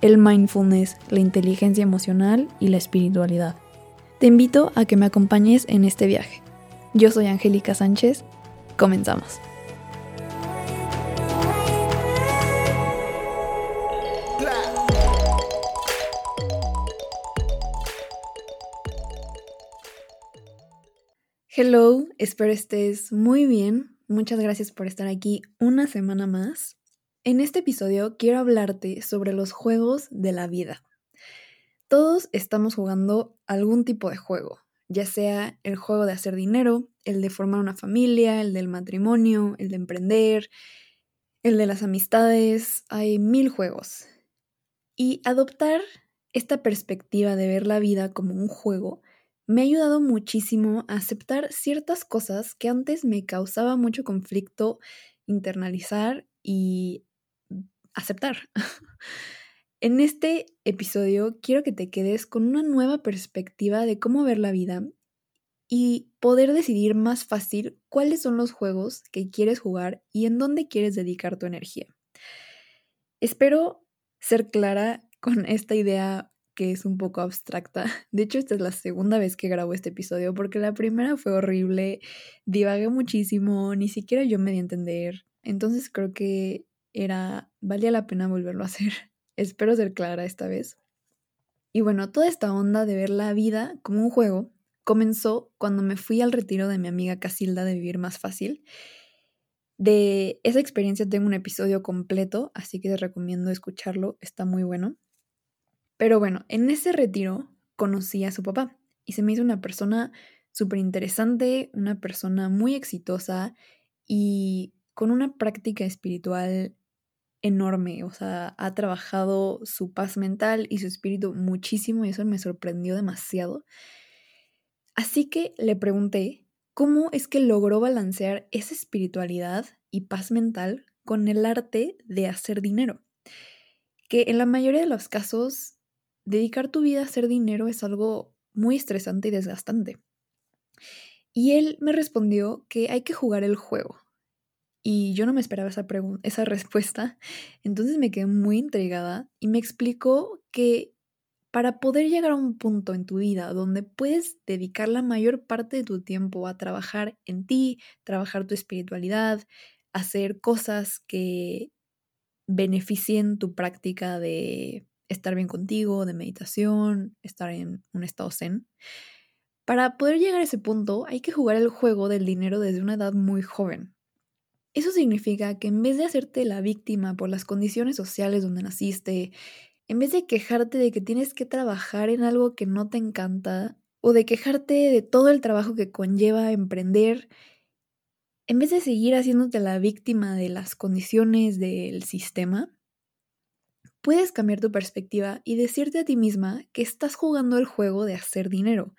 el mindfulness, la inteligencia emocional y la espiritualidad. Te invito a que me acompañes en este viaje. Yo soy Angélica Sánchez. Comenzamos. Hello, espero estés muy bien. Muchas gracias por estar aquí una semana más. En este episodio quiero hablarte sobre los juegos de la vida. Todos estamos jugando algún tipo de juego, ya sea el juego de hacer dinero, el de formar una familia, el del matrimonio, el de emprender, el de las amistades, hay mil juegos. Y adoptar esta perspectiva de ver la vida como un juego me ha ayudado muchísimo a aceptar ciertas cosas que antes me causaba mucho conflicto internalizar y aceptar. en este episodio quiero que te quedes con una nueva perspectiva de cómo ver la vida y poder decidir más fácil cuáles son los juegos que quieres jugar y en dónde quieres dedicar tu energía. Espero ser clara con esta idea que es un poco abstracta. De hecho, esta es la segunda vez que grabo este episodio porque la primera fue horrible, divagué muchísimo, ni siquiera yo me di a entender. Entonces creo que era, valía la pena volverlo a hacer. Espero ser clara esta vez. Y bueno, toda esta onda de ver la vida como un juego comenzó cuando me fui al retiro de mi amiga Casilda de Vivir Más Fácil. De esa experiencia tengo un episodio completo, así que te recomiendo escucharlo, está muy bueno. Pero bueno, en ese retiro conocí a su papá y se me hizo una persona súper interesante, una persona muy exitosa y con una práctica espiritual enorme, o sea, ha trabajado su paz mental y su espíritu muchísimo y eso me sorprendió demasiado. Así que le pregunté cómo es que logró balancear esa espiritualidad y paz mental con el arte de hacer dinero. Que en la mayoría de los casos, dedicar tu vida a hacer dinero es algo muy estresante y desgastante. Y él me respondió que hay que jugar el juego, y yo no me esperaba esa, esa respuesta, entonces me quedé muy intrigada y me explicó que para poder llegar a un punto en tu vida donde puedes dedicar la mayor parte de tu tiempo a trabajar en ti, trabajar tu espiritualidad, hacer cosas que beneficien tu práctica de estar bien contigo, de meditación, estar en un estado zen. Para poder llegar a ese punto hay que jugar el juego del dinero desde una edad muy joven. Eso significa que en vez de hacerte la víctima por las condiciones sociales donde naciste, en vez de quejarte de que tienes que trabajar en algo que no te encanta, o de quejarte de todo el trabajo que conlleva emprender, en vez de seguir haciéndote la víctima de las condiciones del sistema, puedes cambiar tu perspectiva y decirte a ti misma que estás jugando el juego de hacer dinero.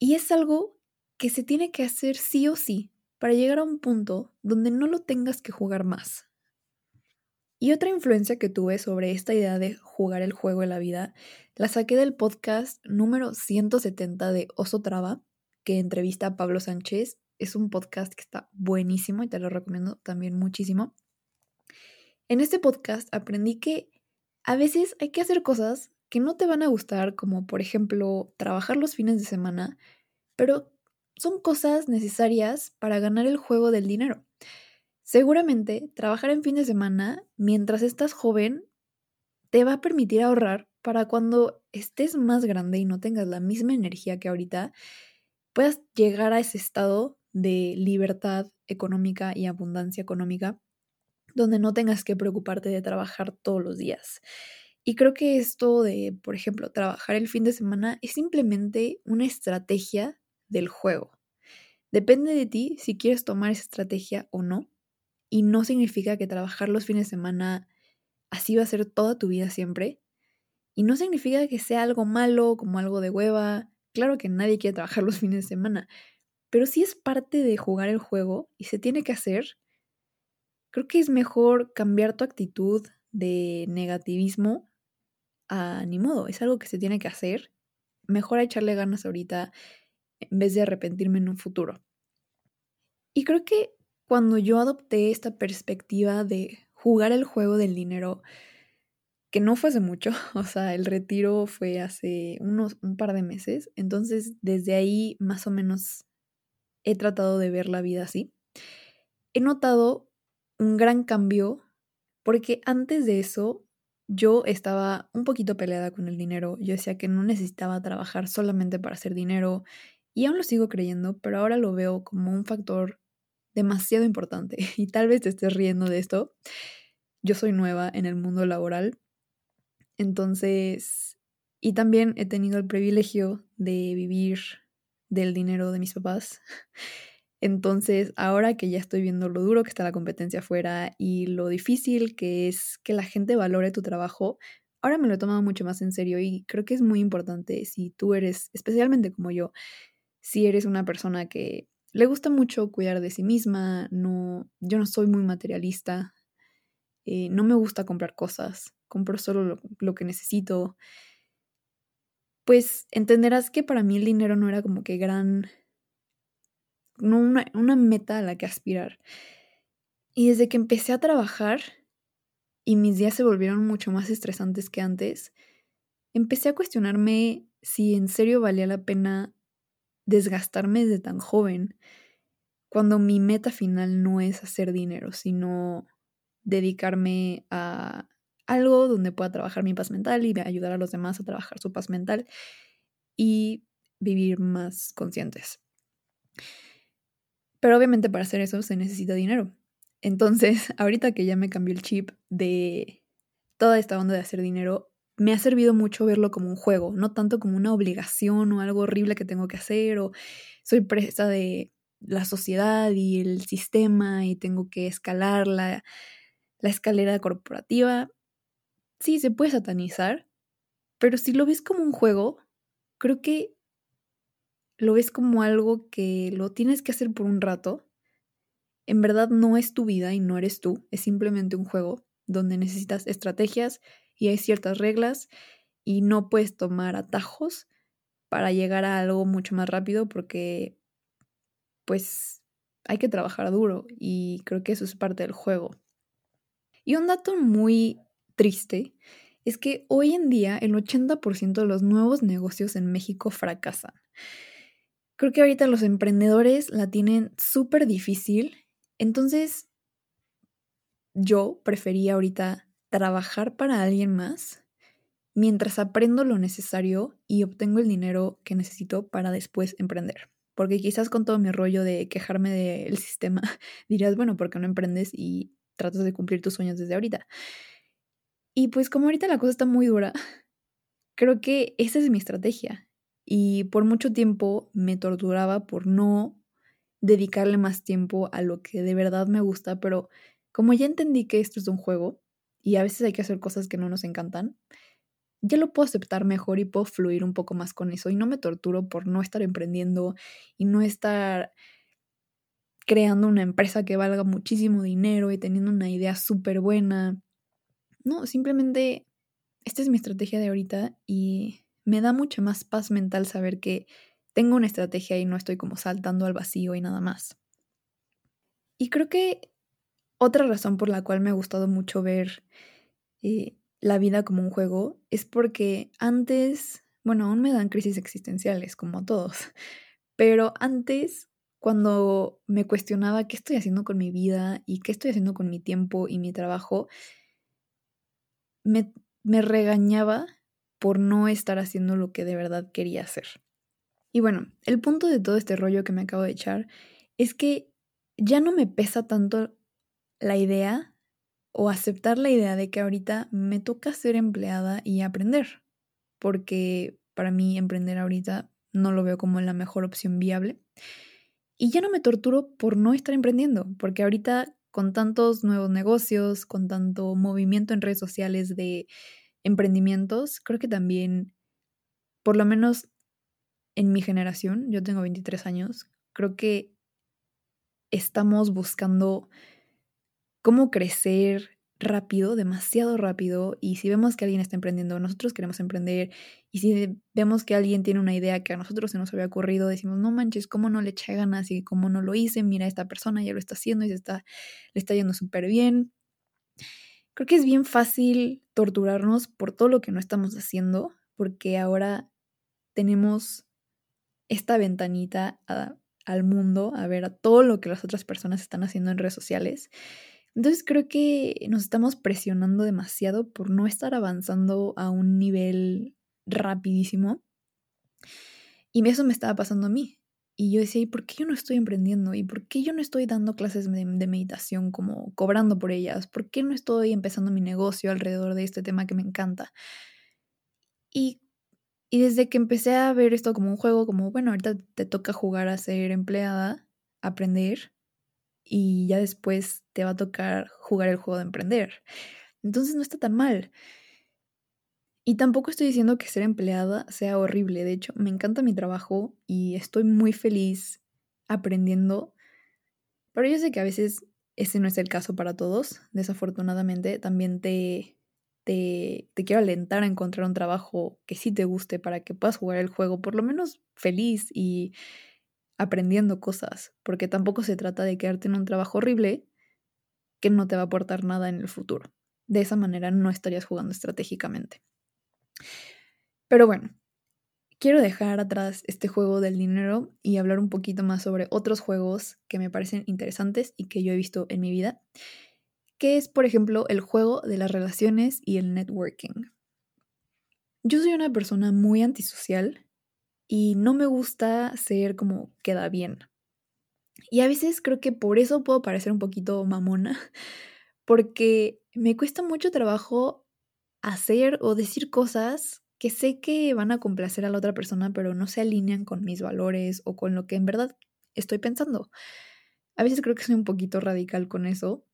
Y es algo que se tiene que hacer sí o sí, para llegar a un punto donde no lo tengas que jugar más. Y otra influencia que tuve sobre esta idea de jugar el juego de la vida la saqué del podcast número 170 de Oso Traba, que entrevista a Pablo Sánchez. Es un podcast que está buenísimo y te lo recomiendo también muchísimo. En este podcast aprendí que a veces hay que hacer cosas que no te van a gustar, como por ejemplo trabajar los fines de semana, pero son cosas necesarias para ganar el juego del dinero. Seguramente trabajar en fin de semana mientras estás joven te va a permitir ahorrar para cuando estés más grande y no tengas la misma energía que ahorita, puedas llegar a ese estado de libertad económica y abundancia económica donde no tengas que preocuparte de trabajar todos los días. Y creo que esto de, por ejemplo, trabajar el fin de semana es simplemente una estrategia del juego. Depende de ti si quieres tomar esa estrategia o no. Y no significa que trabajar los fines de semana así va a ser toda tu vida siempre. Y no significa que sea algo malo, como algo de hueva. Claro que nadie quiere trabajar los fines de semana, pero si es parte de jugar el juego y se tiene que hacer. Creo que es mejor cambiar tu actitud de negativismo a ni modo, es algo que se tiene que hacer. Mejor echarle ganas ahorita en vez de arrepentirme en un futuro. Y creo que cuando yo adopté esta perspectiva de jugar el juego del dinero, que no fue hace mucho, o sea, el retiro fue hace unos un par de meses, entonces desde ahí más o menos he tratado de ver la vida así. He notado un gran cambio porque antes de eso yo estaba un poquito peleada con el dinero. Yo decía que no necesitaba trabajar solamente para hacer dinero y aún lo sigo creyendo, pero ahora lo veo como un factor demasiado importante y tal vez te estés riendo de esto. Yo soy nueva en el mundo laboral, entonces, y también he tenido el privilegio de vivir del dinero de mis papás. Entonces, ahora que ya estoy viendo lo duro que está la competencia afuera y lo difícil que es que la gente valore tu trabajo, ahora me lo he tomado mucho más en serio y creo que es muy importante si tú eres, especialmente como yo, si eres una persona que le gusta mucho cuidar de sí misma, no, yo no soy muy materialista, eh, no me gusta comprar cosas, compro solo lo, lo que necesito, pues entenderás que para mí el dinero no era como que gran no una, una meta a la que aspirar. Y desde que empecé a trabajar y mis días se volvieron mucho más estresantes que antes, empecé a cuestionarme si en serio valía la pena desgastarme desde tan joven, cuando mi meta final no es hacer dinero, sino dedicarme a algo donde pueda trabajar mi paz mental y ayudar a los demás a trabajar su paz mental y vivir más conscientes. Pero obviamente para hacer eso se necesita dinero. Entonces, ahorita que ya me cambió el chip de toda esta onda de hacer dinero, me ha servido mucho verlo como un juego, no tanto como una obligación o algo horrible que tengo que hacer o soy presa de la sociedad y el sistema y tengo que escalar la, la escalera corporativa. Sí, se puede satanizar, pero si lo ves como un juego, creo que lo ves como algo que lo tienes que hacer por un rato, en verdad no es tu vida y no eres tú, es simplemente un juego donde necesitas estrategias y hay ciertas reglas y no puedes tomar atajos para llegar a algo mucho más rápido porque pues hay que trabajar duro y creo que eso es parte del juego. Y un dato muy triste es que hoy en día el 80% de los nuevos negocios en México fracasan. Creo que ahorita los emprendedores la tienen súper difícil. Entonces, yo prefería ahorita trabajar para alguien más mientras aprendo lo necesario y obtengo el dinero que necesito para después emprender. Porque quizás con todo mi rollo de quejarme del sistema, dirías, bueno, ¿por qué no emprendes y tratas de cumplir tus sueños desde ahorita? Y pues como ahorita la cosa está muy dura, creo que esa es mi estrategia y por mucho tiempo me torturaba por no dedicarle más tiempo a lo que de verdad me gusta, pero como ya entendí que esto es un juego y a veces hay que hacer cosas que no nos encantan, ya lo puedo aceptar mejor y puedo fluir un poco más con eso y no me torturo por no estar emprendiendo y no estar creando una empresa que valga muchísimo dinero y teniendo una idea súper buena. No, simplemente esta es mi estrategia de ahorita y me da mucha más paz mental saber que tengo una estrategia y no estoy como saltando al vacío y nada más. Y creo que otra razón por la cual me ha gustado mucho ver eh, la vida como un juego es porque antes, bueno, aún me dan crisis existenciales, como a todos, pero antes, cuando me cuestionaba qué estoy haciendo con mi vida y qué estoy haciendo con mi tiempo y mi trabajo, me, me regañaba por no estar haciendo lo que de verdad quería hacer. Y bueno, el punto de todo este rollo que me acabo de echar es que ya no me pesa tanto la idea o aceptar la idea de que ahorita me toca ser empleada y aprender, porque para mí emprender ahorita no lo veo como la mejor opción viable. Y ya no me torturo por no estar emprendiendo, porque ahorita con tantos nuevos negocios, con tanto movimiento en redes sociales de emprendimientos, creo que también, por lo menos en mi generación, yo tengo 23 años, creo que estamos buscando cómo crecer rápido, demasiado rápido, y si vemos que alguien está emprendiendo, nosotros queremos emprender, y si vemos que alguien tiene una idea que a nosotros se nos había ocurrido, decimos, no manches, ¿cómo no le eché ganas y cómo no lo hice? Mira, esta persona ya lo está haciendo y se está, le está yendo súper bien. Creo que es bien fácil torturarnos por todo lo que no estamos haciendo, porque ahora tenemos esta ventanita al mundo, a ver a todo lo que las otras personas están haciendo en redes sociales. Entonces creo que nos estamos presionando demasiado por no estar avanzando a un nivel rapidísimo. Y eso me estaba pasando a mí. Y yo decía, ¿y por qué yo no estoy emprendiendo? ¿Y por qué yo no estoy dando clases de, meditación como cobrando por ellas? ¿Por qué no estoy empezando mi negocio alrededor de este tema que me encanta? Y, y desde que empecé a ver esto como un juego, como, bueno, ahorita te toca jugar a ser empleada, aprender, y ya después te va a tocar jugar el juego de emprender. Entonces no está tan mal. Y tampoco estoy diciendo que ser empleada sea horrible. De hecho, me encanta mi trabajo y estoy muy feliz aprendiendo. Pero yo sé que a veces ese no es el caso para todos. Desafortunadamente, también te, te, te quiero alentar a encontrar un trabajo que sí te guste para que puedas jugar el juego por lo menos feliz y aprendiendo cosas, porque tampoco se trata de quedarte en un trabajo horrible que no te va a aportar nada en el futuro. De esa manera no estarías jugando estratégicamente. Pero bueno, quiero dejar atrás este juego del dinero y hablar un poquito más sobre otros juegos que me parecen interesantes y que yo he visto en mi vida, que es, por ejemplo, el juego de las relaciones y el networking. Yo soy una persona muy antisocial y no me gusta ser como queda bien. Y a veces creo que por eso puedo parecer un poquito mamona, porque me cuesta mucho trabajo hacer o decir cosas que sé que van a complacer a la otra persona, pero no se alinean con mis valores o con lo que en verdad estoy pensando. A veces creo que soy un poquito radical con eso,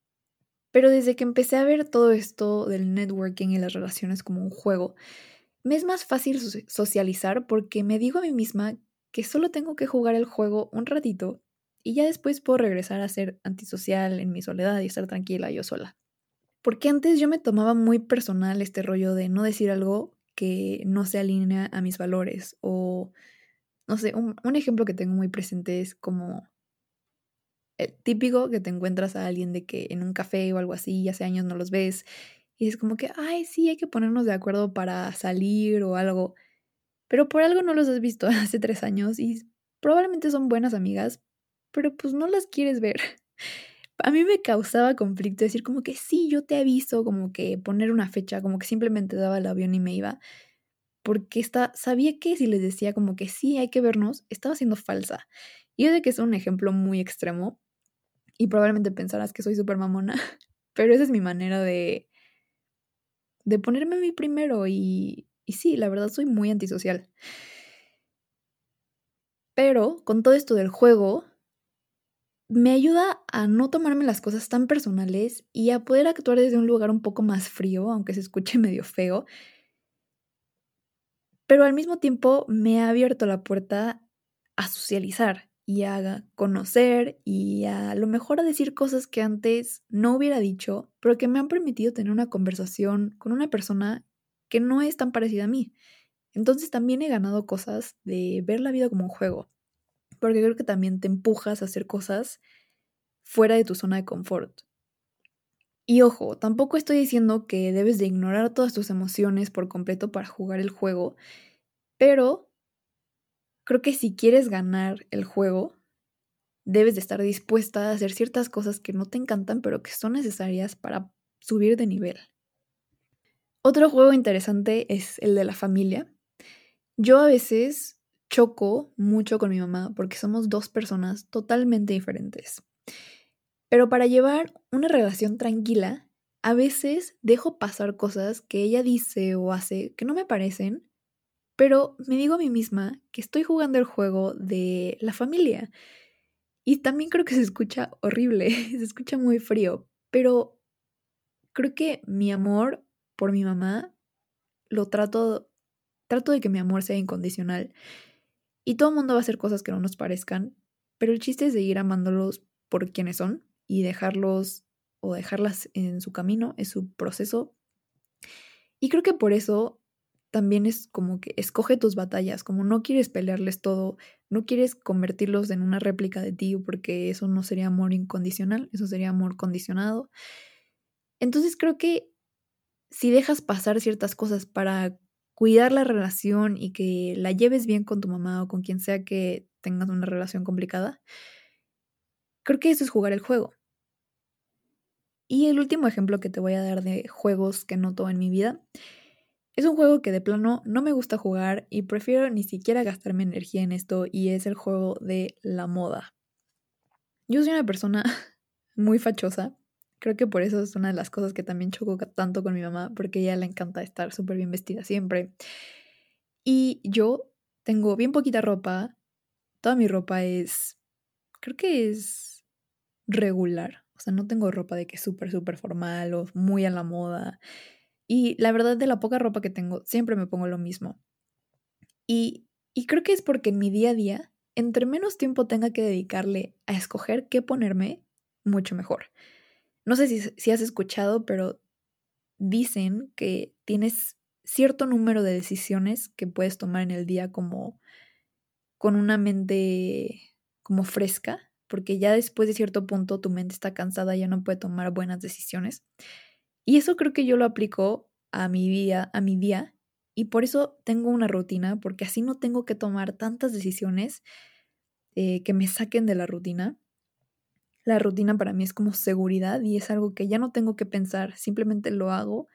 pero desde que empecé a ver todo esto del networking y las relaciones como un juego, me es más fácil socializar porque me digo a mí misma que solo tengo que jugar el juego un ratito y ya después puedo regresar a ser antisocial en mi soledad y estar tranquila yo sola. Porque antes yo me tomaba muy personal este rollo de no decir algo que no se alinea a mis valores o, no sé, un, ejemplo que tengo muy presente es como el típico que te encuentras a alguien de que en un café o algo así, hace años no los ves y es como que, ay, sí, hay que ponernos de acuerdo para salir o algo. Pero por algo no los has visto hace tres años y probablemente son buenas amigas, pero pues no las quieres ver. A mí me causaba conflicto decir como que sí, yo te aviso, como que poner una fecha, como que simplemente daba el avión y me iba. Porque está, sabía que si les decía como que sí, hay que vernos, estaba siendo falsa. Y yo sé que es un ejemplo muy extremo y probablemente pensarás que soy súper mamona, pero esa es mi manera de, de ponerme a mí primero y, y sí, la verdad soy muy antisocial. Pero con todo esto del juego, me ayuda a no tomarme las cosas tan personales y a poder actuar desde un lugar un poco más frío, aunque se escuche medio feo. Pero al mismo tiempo me ha abierto la puerta a socializar y a conocer y a, lo mejor a decir cosas que antes no hubiera dicho, pero que me han permitido tener una conversación con una persona que no es tan parecida a mí. Entonces también he ganado cosas de ver la vida como un juego, porque creo que también te empujas a hacer cosas fuera de tu zona de confort. Y ojo, tampoco estoy diciendo que debes de ignorar todas tus emociones por completo para jugar el juego, pero creo que si quieres ganar el juego, debes de estar dispuesta a hacer ciertas cosas que no te encantan, pero que son necesarias para subir de nivel. Otro juego interesante es el de la familia. Yo a veces choco mucho con mi mamá porque somos dos personas totalmente diferentes. Pero para llevar una relación tranquila, a veces dejo pasar cosas que ella dice o hace que no me parecen pero me digo a mí misma que estoy jugando el juego de la familia. Y también creo que se escucha horrible, se escucha muy frío, pero creo que mi amor por mi mamá lo trato, trato de que mi amor sea incondicional. Y todo el mundo va a hacer cosas que no nos parezcan, pero el chiste es seguir amándolos por quienes son y dejarlos o dejarlas en su camino, en su proceso. Y creo que por eso también es como que escoge tus batallas, como no quieres pelearles todo, no quieres convertirlos en una réplica de ti, porque eso no sería amor incondicional, eso sería amor condicionado. Entonces creo que si dejas pasar ciertas cosas para cuidar la relación y que la lleves bien con tu mamá o con quien sea que tengas una relación complicada, creo que eso es jugar el juego. Y el último ejemplo que te voy a dar de juegos que noto en mi vida es un juego que de plano no me gusta jugar y prefiero ni siquiera gastarme energía en esto y es el juego de la moda. Yo soy una persona muy fachosa. Creo que por eso es una de las cosas que también choco tanto con mi mamá, porque ella le encanta estar súper bien vestida siempre. Y yo tengo bien poquita ropa. Toda mi ropa es, creo que es regular. O sea, no tengo ropa de que es súper, súper formal o muy a la moda. Y la verdad de la poca ropa que tengo, siempre me pongo lo mismo. Y, y creo que es porque en mi día a día, entre menos tiempo tenga que dedicarle a escoger qué ponerme, mucho mejor. No sé si, si has escuchado, pero dicen que tienes cierto número de decisiones que puedes tomar en el día como con una mente como fresca, porque ya después de cierto punto tu mente está cansada, ya no puede tomar buenas decisiones. Y eso creo que yo lo aplico a mi día, a mi día, y por eso tengo una rutina, porque así no tengo que tomar tantas decisiones eh, que me saquen de la rutina. La rutina para mí es como seguridad y es algo que ya no tengo que pensar, simplemente lo hago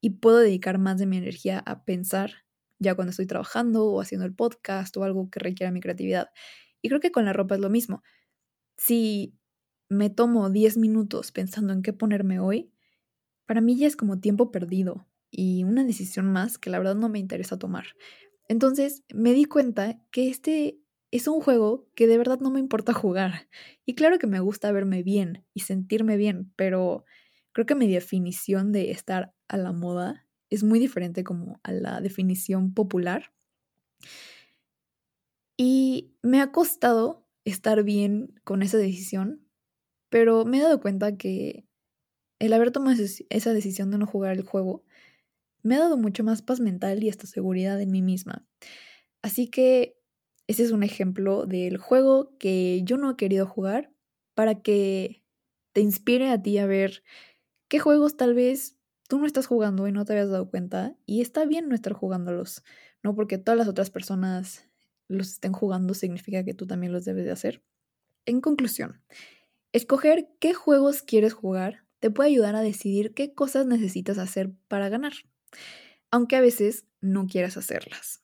y puedo dedicar más de mi energía a pensar ya cuando estoy trabajando o haciendo el podcast o algo que requiera mi creatividad. Y creo que con la ropa es lo mismo. Si me tomo 10 minutos pensando en qué ponerme hoy, para mí ya es como tiempo perdido y una decisión más que la verdad no me interesa tomar. Entonces me di cuenta que este es un juego que de verdad no me importa jugar. Y claro que me gusta verme bien y sentirme bien, pero creo que mi definición de estar a la moda es muy diferente como a la definición popular. Y me ha costado estar bien con esa decisión, pero me he dado cuenta que el haber tomado esa decisión de no jugar el juego me ha dado mucho más paz mental y esta seguridad en mí misma. Así que ese es un ejemplo del juego que yo no he querido jugar para que te inspire a ti a ver qué juegos tal vez tú no estás jugando y no te habías dado cuenta y está bien no estar jugándolos, no porque todas las otras personas los estén jugando significa que tú también los debes de hacer. En conclusión, escoger qué juegos quieres jugar te puede ayudar a decidir qué cosas necesitas hacer para ganar, aunque a veces no quieras hacerlas.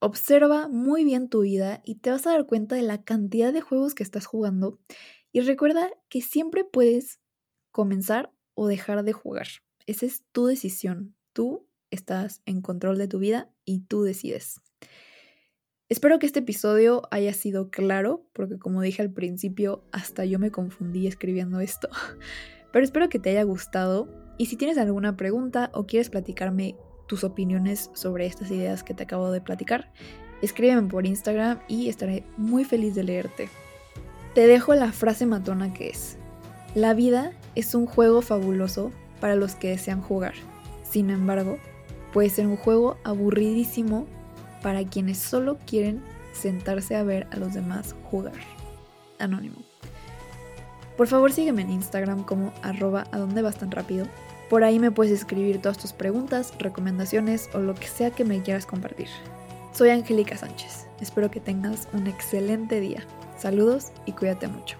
Observa muy bien tu vida y te vas a dar cuenta de la cantidad de juegos que estás jugando y recuerda que siempre puedes comenzar o dejar de jugar. Esa es tu decisión. Tú estás en control de tu vida y tú decides. Espero que este episodio haya sido claro, porque como dije al principio, hasta yo me confundí escribiendo esto. Pero espero que te haya gustado y si tienes alguna pregunta o quieres platicarme tus opiniones sobre estas ideas que te acabo de platicar, escríbeme por Instagram y estaré muy feliz de leerte. Te dejo la frase matona que es, la vida es un juego fabuloso para los que desean jugar. Sin embargo, puede ser un juego aburridísimo para quienes solo quieren sentarse a ver a los demás jugar. Anónimo. Por favor sígueme en Instagram como arroba a vas tan rápido. Por ahí me puedes escribir todas tus preguntas, recomendaciones o lo que sea que me quieras compartir. Soy Angélica Sánchez. Espero que tengas un excelente día. Saludos y cuídate mucho.